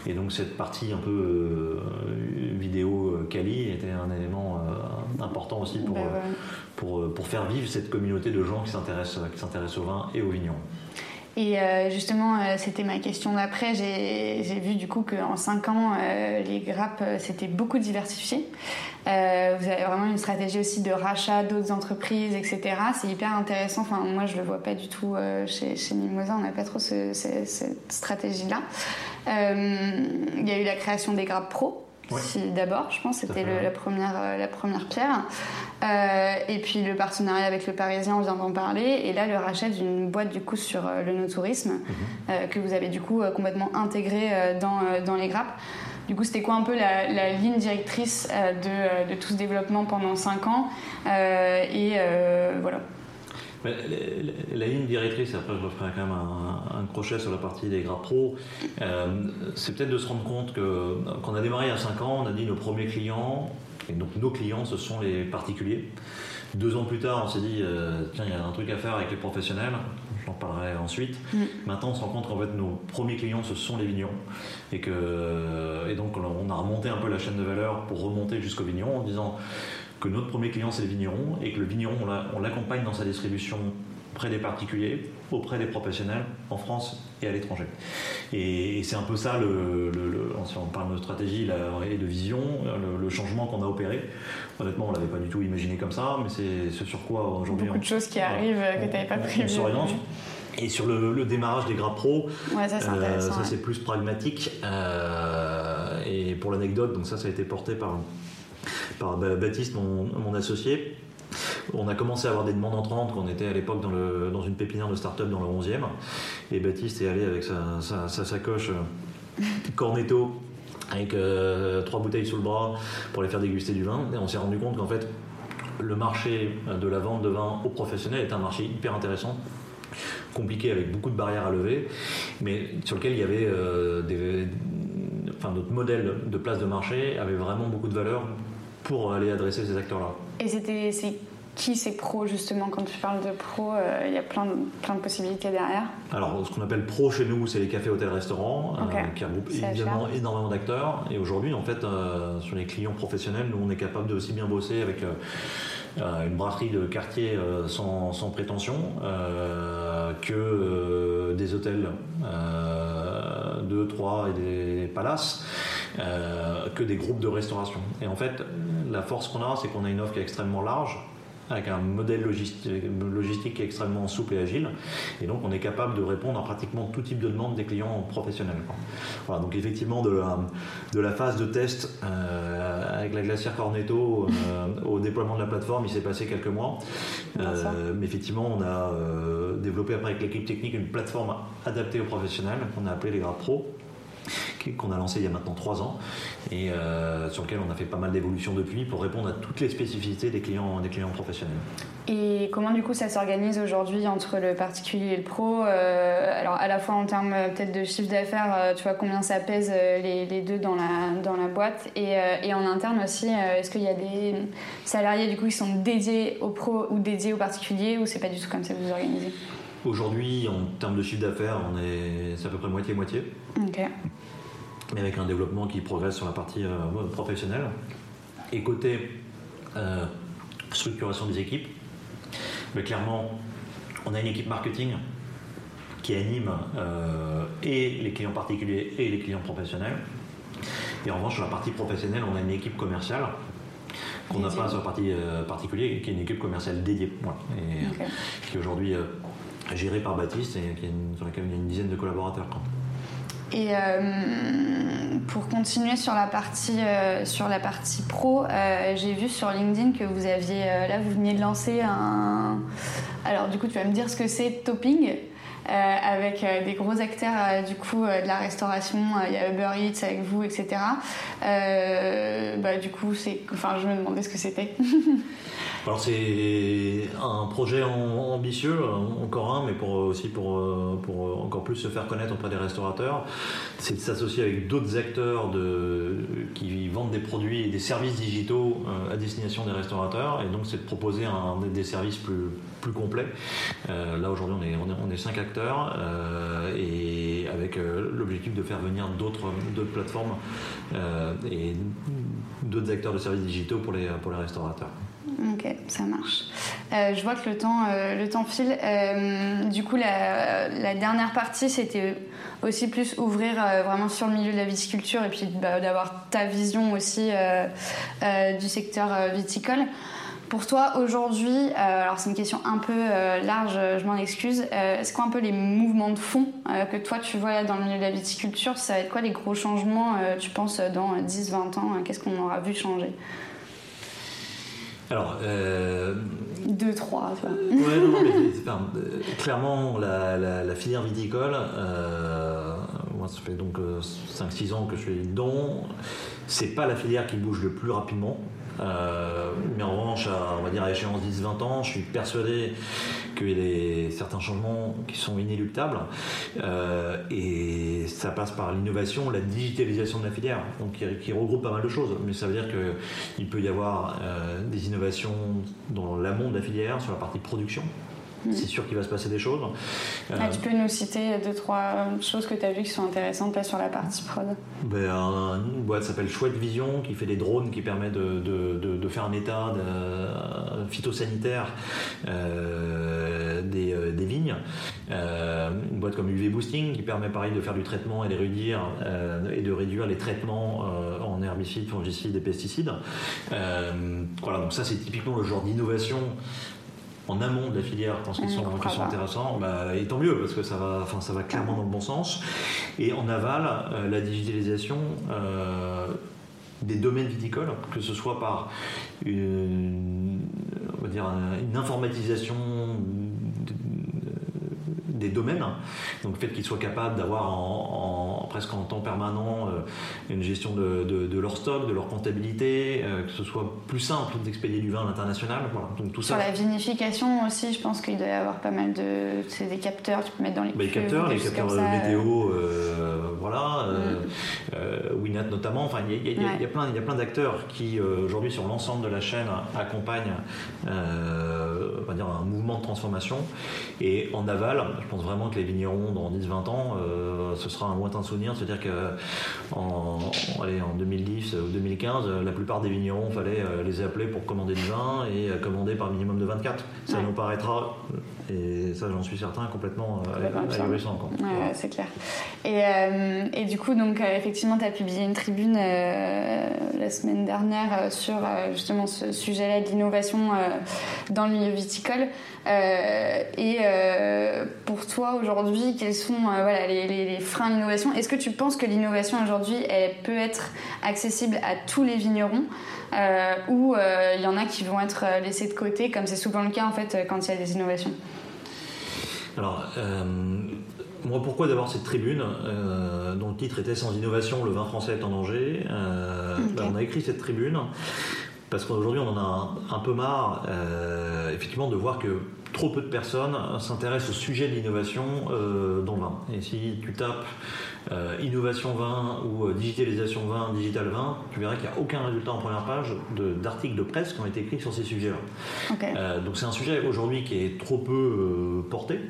Et donc cette partie un peu vidéo quali était un élément important aussi pour, ben pour, pour, faire vivre cette communauté de gens qui s'intéressent au vin et aux vignerons. Et euh, justement, euh, c'était ma question d'après. J'ai vu du coup qu'en 5 ans, euh, les grappes s'étaient beaucoup diversifiées. vous avez vraiment une stratégie aussi de rachat d'autres entreprises, etc. C'est hyper intéressant. Enfin, moi, je le vois pas du tout chez Mimosa. On n'a pas trop cette stratégie-là. Il y a eu la création des grappes pro d'abord, je pense, c'était la, première, euh, la première pierre. Euh, et puis le partenariat avec le Parisien, on vient d'en parler. Et là, le rachat d'une boîte du coup sur euh, le no-tourisme, mhm. que vous avez du coup complètement intégré dans, dans les grappes. Du coup, c'était quoi un peu la, ligne directrice de, de, tout ce développement pendant 5 ans Et voilà. La, ligne directrice, après je referai quand même un, crochet sur la partie des gras pro, euh, c'est peut-être de se rendre compte que qu'on a démarré à 5 ans, on a dit nos premiers clients, Et donc nos clients, ce sont les particuliers. Deux ans plus tard, on s'est dit, euh, tiens, il y a un truc à faire avec les professionnels. J'en parlerai ensuite. Mm. Maintenant, on se rend compte qu'en fait, nos premiers clients, ce sont les vignerons. Et, que, et donc, on a remonté un peu la chaîne de valeur pour remonter jusqu'aux vignerons en disant que notre premier client, c'est les vignerons et que le vigneron, on l'a- on l'accompagne dans sa distribution auprès des particuliers, auprès des professionnels, en France et à l'étranger. Et, c'est un peu ça, le, le- le- si on parle de stratégie là, et de vision, le, le changement qu'on a opéré. Honnêtement, on l'avait pas du tout imaginé comme ça, mais c'est ce sur quoi aujourd'hui Beaucoup on, de choses qui arrivent que tu n'avais pas s'oriente. Et sur le, le démarrage des gras pro, Ouais, ça c'est euh, ouais. plus pragmatique. Euh, et pour l'anecdote, donc ça, ça a été porté par, par Ba- Baptiste, mon, associé. On a commencé à avoir des demandes entrantes quand on était à l'époque dans, une pépinière de start-up dans le 11e. Et Baptiste est allé avec sa sacoche euh, Cornetto avec euh, trois bouteilles sous le bras pour les faire déguster du vin. Et on s'est rendu compte qu'en fait, le marché de la vente de vin aux professionnels est un marché hyper intéressant compliqué avec beaucoup de barrières à lever, mais sur lequel il y avait euh, des, enfin notre modèle de place de marché avait vraiment beaucoup de valeur pour aller adresser ces acteurs-là. Et c'était c'est qui ces pros justement quand tu parles de pros euh, il y a plein de, plein de possibilités derrière. Alors, ce qu'on appelle pro chez nous, c'est les cafés, hôtels, restaurants, euh, Ok. qui regroupent évidemment énormément d'acteurs. Et aujourd'hui, en fait, euh, sur les clients professionnels, nous, on est capable de aussi bien bosser avec euh, euh, une brasserie de quartier euh, sans, sans prétention euh, que euh, des hôtels euh, 2, 3 et des palaces, euh, que des groupes de restauration. Et en fait, la force qu'on a, c'est qu'on a une offre qui est extrêmement large avec un modèle logistique, logistique qui est extrêmement souple et agile. Et donc, on est capable de répondre à pratiquement tout type de demande des clients professionnels. quoi. Voilà, donc effectivement, de la, de la phase de test euh, avec la glacière Cornetto euh, au déploiement de la plateforme, il s'est passé quelques mois. Euh, mais effectivement, on a développé après avec l'équipe technique une plateforme adaptée aux professionnels qu'on a appelée les Gras Pro qu'on a lancé il y a maintenant trois ans et euh, sur lequel on a fait pas mal d'évolutions depuis pour répondre à toutes les spécificités des clients, des clients professionnels. Et comment du coup ça s'organise aujourd'hui entre le particulier et le pro euh, Alors à la fois en termes euh, peut-être de chiffre d'affaires, tu vois combien ça pèse les, les deux dans la, dans la boîte et, et en interne aussi, est-ce qu'il y a des salariés du coup qui sont dédiés au pro ou dédiés au particulier ou c'est pas du tout comme ça que vous organisez? Aujourd'hui, en termes de chiffre d'affaires, on est, c'est à peu près moitié-moitié, Ok. Mais avec un développement qui progresse sur la partie euh, professionnelle. Et côté euh, structuration des équipes, mais clairement, on a une équipe marketing qui anime euh, et les clients particuliers et les clients professionnels. Et en revanche, sur la partie professionnelle, on a une équipe commerciale qu'on n'a pas sur la partie euh, particulier, qui est une équipe commerciale dédiée. Voilà. Et, Ok. qui est aujourd'hui euh, gérée par Baptiste et qui est une- sur laquelle il y a une dizaine de collaborateurs. quoi. Et euh, pour continuer sur la partie, euh, sur la partie pro, euh, j'ai vu sur LinkedIn que vous aviez, là, vous veniez de lancer un. Alors, du coup, tu vas me dire ce que c'est Topping? Euh, avec euh, des gros acteurs euh, du coup de la restauration, il y a Uber Eats avec vous, etc. Bah, du coup, c'est, enfin, je me demandais ce que c'était. Alors c'est un projet ambitieux, encore un, mais pour, aussi pour, encore plus se faire connaître auprès des restaurateurs, c'est de s'associer avec d'autres acteurs qui vendent des produits et des services digitaux à destination des restaurateurs, et donc c'est de proposer un, des services plus, plus complets. Euh, là aujourd'hui on est, on, est, cinq acteurs, euh, et avec euh, l'objectif de faire venir d'autres plateformes et d'autres acteurs de services digitaux pour les, pour les restaurateurs. Ok, ça marche. Je vois que le temps, euh, le temps file. Du coup, la, dernière partie, c'était aussi plus ouvrir vraiment sur le milieu de la viticulture et puis bah, d'avoir ta vision aussi du secteur viticole. Pour toi, aujourd'hui, euh, alors c'est une question un peu euh, large, je m'en excuse, euh, est-ce quoi un peu les mouvements de fond euh, que toi tu vois là dans le milieu de la viticulture Ça va être quoi les gros changements, euh, tu penses, dans 10-20 ans Qu'est-ce qu'on aura vu changer? Alors, euh, 2, 3, tu vois. ouais, non, non, mais enfin, euh, clairement, la, la- la filière viticole, euh, moi, ça fait donc 5-6 ans que je suis dedans. C'est pas la filière qui bouge le plus rapidement. Euh, mais en revanche, à, on va dire à échéance 10-20 ans, je suis persuadé qu'il y a certains changements qui sont inéluctables. et ça passe par l'innovation, la digitalisation de la filière, donc qui, regroupe pas mal de choses. Mais ça veut dire qu'il peut y avoir des innovations dans l'amont de la filière, sur la partie production. Mm. c'est sûr qu'il va se passer des choses. Ah, tu peux nous citer deux, trois choses que tu as vues qui sont intéressantes là sur la partie prod? Ben, Une boîte s'appelle Chouette Vision qui fait des drones qui permet de, de, de, faire un état de, phytosanitaire euh, des, euh, des, vignes. Euh, une boîte comme UV Boosting qui permet pareil de faire du traitement et de réduire, et de réduire les traitements en herbicides, fongicides et pesticides. voilà, donc ça c'est typiquement le genre d'innovation en amont de la filière quand ils sont, intéressants, bah, et tant mieux parce que ça va, enfin, ça va clairement dans le bon sens. Et en aval, euh, la digitalisation euh, des domaines viticoles, que ce soit par une, on va dire, une informatisation des domaines. Donc le fait qu'ils soient capables d'avoir en, presque en temps permanent euh, une gestion de, leur stock, de leur comptabilité, euh, que ce soit plus simple d'expédier du vin à l'international. Donc tout Sur la vinification aussi, je pense qu'il doit y avoir pas mal de c'est des capteurs, tu peux mettre dans les bah, Les capteurs, les capteurs météo, euh, voilà, mm. Winat notamment. Enfin, il y, a plein, il y a plein d'acteurs qui aujourd'hui sur l'ensemble de la chaîne accompagnent, on va dire un mouvement de transformation. Et en aval, je pense vraiment que les vignerons, dans 10-20 ans, euh, ce sera un lointain souvenir. C'est-à-dire qu'en en 2010 ou 2015, la plupart des vignerons, il fallait euh, les appeler pour commander du vin et commander par minimum de 24. Ça nous paraîtra, et ça j'en suis certain, complètement euh, ahurissant. Ouais, c'est clair. Et, et, du coup, donc, effectivement, tu as publié une tribune la semaine dernière sur justement ce sujet-là de l'innovation dans le milieu viticole. Et pour toi aujourd'hui Quels sont euh, voilà, les, freins à l'innovation? Est-ce que tu penses que l'innovation aujourd'hui, elle peut être accessible à tous les vignerons? Euh, ou euh, il y en a qui vont être laissés de côté, comme c'est souvent le cas en fait quand il y a des innovations? Alors, moi, pourquoi d'avoir cette tribune dont le titre était Sans innovation, le vin français est en danger ben, On a écrit cette tribune parce qu'aujourd'hui, on en a un, peu marre, effectivement, de voir que trop peu de personnes s'intéressent au sujet de l'innovation euh, dans le vin. Et si tu tapes euh, innovation vin ou euh, digitalisation vin, digital vin, tu verras qu'il n'y a aucun résultat en première page d'articles de, presse qui ont été écrits sur ces sujets-là. donc c'est un sujet aujourd'hui qui est trop peu porté.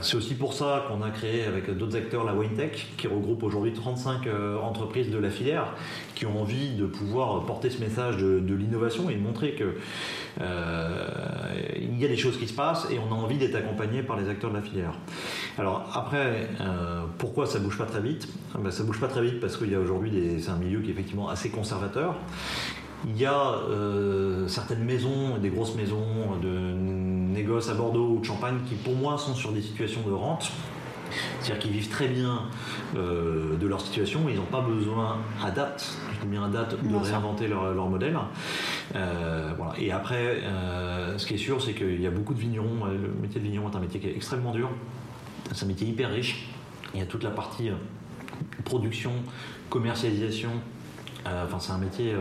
c'est aussi pour ça qu'on a créé avec d'autres acteurs la WineTech, qui regroupe aujourd'hui 35 entreprises de la filière qui ont envie de pouvoir porter ce message de, de l'innovation et montrer que il y a des choses qui se passent et on a envie d'être accompagné par les acteurs de la filière. Alors après, euh, pourquoi ça bouge pas très vite ah ben, Ça bouge pas très vite parce qu'il y a aujourd'hui c'est un milieu qui est effectivement assez conservateur. Il y a euh, certaines maisons, des grosses maisons de négoces à Bordeaux ou de Champagne qui pour moi sont sur des situations de rente. C'est-à-dire qu'ils vivent très bien euh, de leur situation, ils n'ont pas besoin à date, je dis bien à date, de réinventer leur, modèle. Euh, Et après, euh, ce qui est sûr, c'est qu'il y a beaucoup de vignerons. Le métier de vigneron est un métier qui est extrêmement dur. C'est un métier hyper riche. Il y a toute la partie production, commercialisation. Enfin, c'est un métier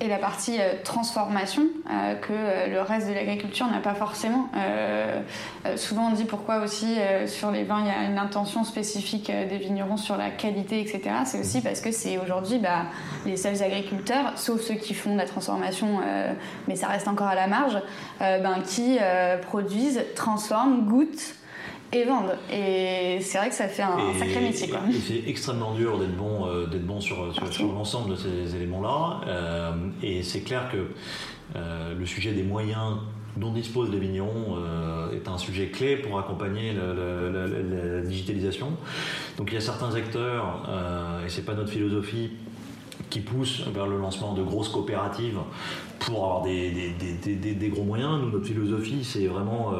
et la partie euh, transformation euh, que euh, le reste de l'agriculture n'a pas forcément. souvent on dit pourquoi aussi sur les vins il y a une intention spécifique des vignerons sur la qualité, etc. C'est aussi parce que c'est aujourd'hui bah, les seuls agriculteurs, sauf ceux qui font de la transformation, mais ça reste encore à la marge, ben, qui produisent, transforment, goûtent et vendent. Et c'est vrai que ça fait un sacré métier. Quoi. c'est extrêmement dur d'être bon, euh, d'être bon sur, sur, l'ensemble de ces éléments-là. Euh, et c'est clair que euh, le sujet des moyens dont disposent les vignerons est un sujet clé pour accompagner la, digitalisation. Donc il y a certains acteurs, et c'est pas notre philosophie, qui poussent vers le lancement de grosses coopératives pour avoir des, gros moyens. Nous, notre philosophie, c'est vraiment euh,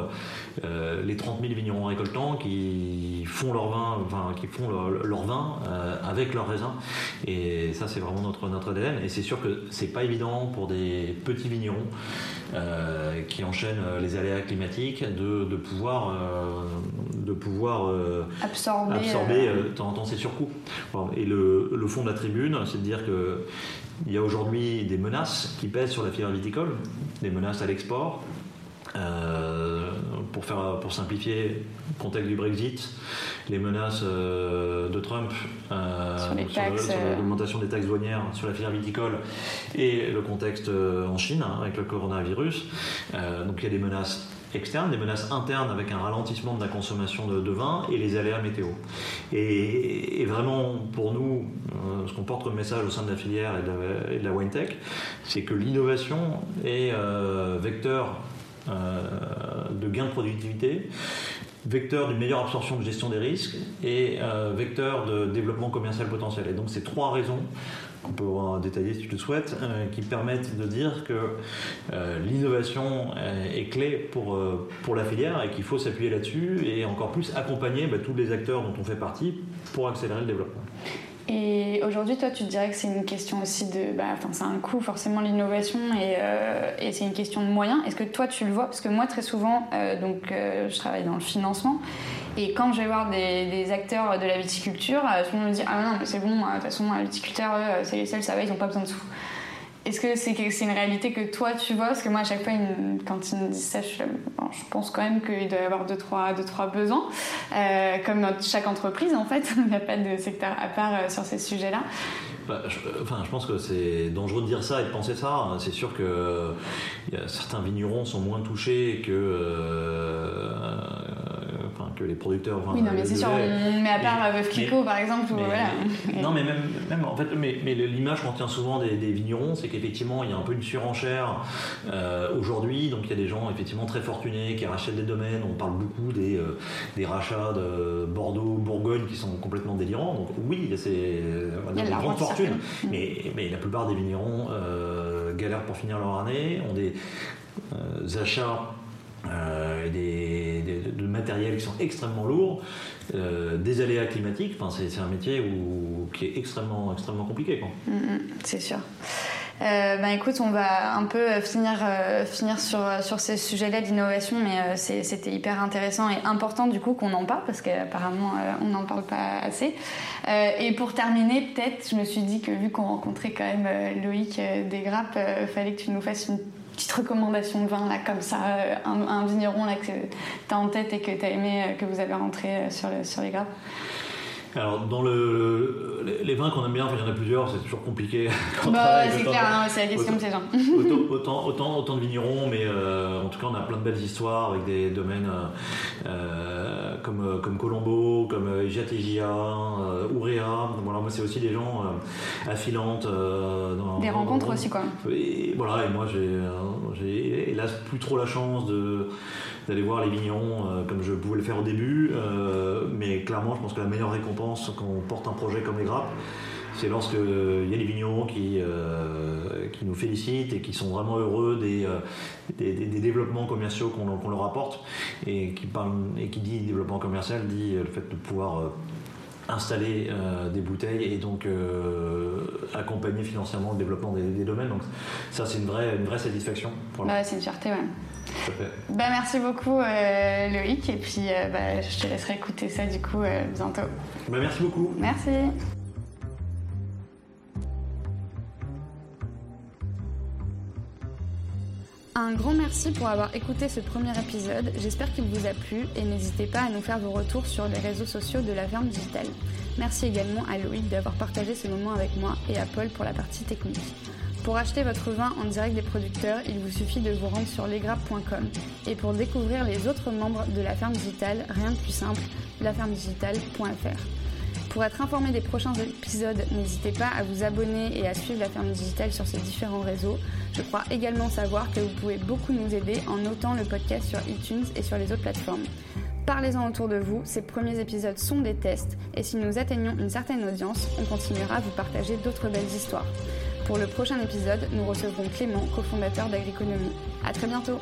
euh, les 30 000 vignerons récoltants qui font leur vin, enfin, qui font leur, vin euh, avec. Et ça, c'est vraiment notre, notre ADN. Et c'est sûr que c'est pas évident pour des petits vignerons qui enchaînent les aléas climatiques de, pouvoir, de pouvoir absorber, absorber de temps en temps ces surcoûts. Et le, le fond de la tribune, c'est de dire que il y a aujourd'hui des menaces qui pèsent sur la filière viticole, des menaces à l'export. Euh, pour, faire, pour simplifier, le contexte du Brexit, les menaces de Trump sur l'augmentation des taxes douanières sur la filière viticole et le contexte en Chine hein, avec le coronavirus. donc il y a des menaces externes, des menaces internes avec un ralentissement de la consommation de, vin et les aléas météo. Et, vraiment, pour nous, euh, ce qu'on porte comme message au sein de la filière et de la, wine tech, c'est que l'innovation est euh, vecteur euh, de gain de productivité, vecteur d'une meilleure absorption de gestion des risques et vecteur de développement commercial potentiel. Et donc ces trois raisons on peut détailler si tu le souhaites, euh, qui permettent de dire que euh, l'innovation est, clé pour, euh, pour la filière et qu'il faut s'appuyer là-dessus et encore plus accompagner bah, tous les acteurs dont on fait partie pour accélérer le développement. Et aujourd'hui, toi, tu te dirais que c'est une question aussi de. Bah, enfin, c'est un coût, forcément, l'innovation, et, et c'est une question de moyens. Est-ce que toi, tu le vois? Parce que moi, très souvent, donc, je travaille dans le financement, et quand je vais voir des, acteurs de la viticulture, euh, tout le monde me dit Ah non, mais c'est bon, euh, de toute façon, les viticulteurs, eux, c'est les seuls, ça va, ils n'ont pas besoin de sous. Est-ce que c'est une réalité que toi tu vois? Parce que moi, à chaque fois, quand ils me disent ça, je, pense quand même qu'il doit y avoir deux, trois, deux, trois besoins. Euh, comme dans chaque entreprise, en fait, il n'y a pas de secteur à part sur ces sujets-là. Bah, je, enfin, je pense que c'est dangereux de dire ça et de penser ça. C'est sûr que certains vignerons sont moins touchés que que les producteurs. oui, non, mais c'est sûr, on met à part Veuve Clicquot par exemple. Non, mais même, même en fait, mais, mais l'image qu'on tient souvent des, vignerons, c'est qu'effectivement, il y a un peu une surenchère euh, aujourd'hui. Donc, il y a des gens effectivement très fortunés qui rachètent des domaines. On parle beaucoup des, euh, des rachats de Bordeaux, Bourgogne qui sont complètement délirants. Donc, oui, c'est il y a une grande fortune. Mais, mais la plupart des vignerons euh, galèrent pour finir leur année, ont des achats euh, des, de matériel qui sont extrêmement lourds, euh, des aléas climatiques. Enfin, c'est, un métier qui est extrêmement, extrêmement compliqué. Mm, mm, c'est sûr. Euh, ben écoute, on va un peu finir, finir sur, sur ces sujets-là d'innovation, mais c'était hyper intéressant et important du coup qu'on en parle parce qu'apparemment on n'en parle pas assez. et pour terminer, peut-être, je me suis dit que vu qu'on rencontrait quand même Loïc Desgrappes, il fallait que tu nous fasses une petite recommandation de vin là comme ça, euh, un, vigneron là que tu as en tête et que tu as aimé, euh, que vous avez rentré euh, sur, sur les grappes alors, dans le, les vins qu'on aime bien, il y en a plusieurs, c'est toujours compliqué. Bah, c'est clair, hein, c'est la question de ces gens. autant, autant, autant, de vignerons, mais euh, en tout cas, on a plein de belles histoires avec des domaines euh, euh, comme, comme Colombo, comme Jatégia, Ouréa. Voilà, moi, c'est aussi des gens affilantes. des rencontres aussi, quoi. Et, voilà, et moi, j'ai hélas plus trop la chance de d'aller voir les vignerons euh, comme je pouvais le faire au début. Euh, mais clairement, je pense que la meilleure récompense quand on porte un projet comme les grappes, c'est lorsqu'il y a des vignerons qui, euh, qui nous félicitent et qui sont vraiment heureux des, des, développements commerciaux qu'on leur apporte. Et qui, et qui dit développement commercial dit le fait de pouvoir installer des bouteilles et donc accompagner financièrement le développement des, domaines. Donc ça, c'est une vraie, une vraie satisfaction. Bah, c'est une fierté, ouais. Bah, merci beaucoup euh, Loïc et puis euh, bah, je te laisserai écouter ça du coup euh, bientôt. Bah, merci beaucoup. Merci. Un grand merci pour avoir écouté ce premier épisode. J'espère qu'il vous a plu et n'hésitez pas à nous faire vos retours sur les réseaux sociaux de la ferme digitale. Merci également à Loïc d'avoir partagé ce moment avec moi et à Paul pour la partie technique. Pour acheter votre vin en direct des producteurs, il vous suffit de vous rendre sur lesgrappes.com. Et pour découvrir les autres membres de la ferme digitale, rien de plus simple, lafermedigitale.fr. Pour être informé des prochains épisodes, n'hésitez pas à vous abonner et à suivre la ferme digitale sur ses différents réseaux. Je crois également savoir que vous pouvez beaucoup nous aider en notant le podcast sur iTunes et sur les autres plateformes. Parlez-en autour de vous, ces premiers épisodes sont des tests et si nous atteignons une certaine audience, on continuera à vous partager d'autres belles histoires. Pour le prochain épisode, nous recevrons Clément, cofondateur d'Agriconomie. À très bientôt!